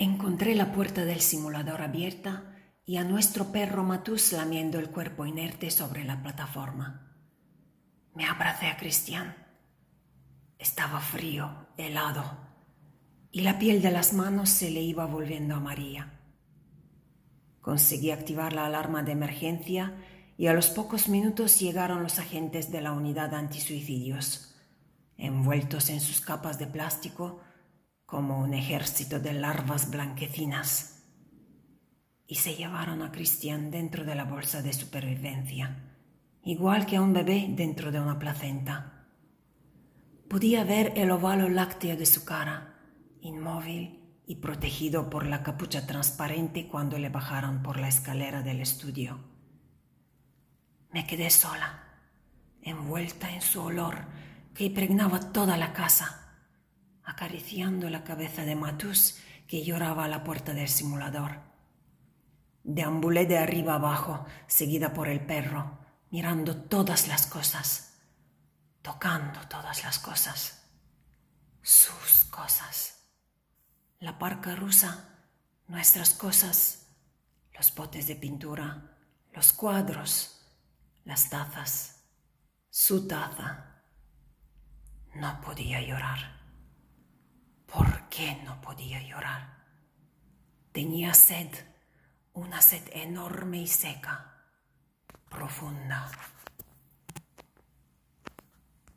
Encontré la puerta del simulador abierta y a nuestro perro Matus lamiendo el cuerpo inerte sobre la plataforma. Me abracé a Cristian. Estaba frío, helado, y la piel de las manos se le iba volviendo amarilla. Conseguí activar la alarma de emergencia y a los pocos minutos llegaron los agentes de la unidad antisuicidios, envueltos en sus capas de plástico como un ejército de larvas blanquecinas, y se llevaron a Cristian dentro de la bolsa de supervivencia, igual que a un bebé dentro de una placenta. Podía ver el ovalo lácteo de su cara, inmóvil y protegido por la capucha transparente cuando le bajaron por la escalera del estudio. Me quedé sola, envuelta en su olor que impregnaba toda la casa acariciando la cabeza de Matus que lloraba a la puerta del simulador. Deambulé de arriba abajo, seguida por el perro, mirando todas las cosas, tocando todas las cosas, sus cosas. La parca rusa, nuestras cosas, los botes de pintura, los cuadros, las tazas, su taza. No podía llorar. ¿Por qué no podía llorar? Tenía sed, una sed enorme y seca, profunda.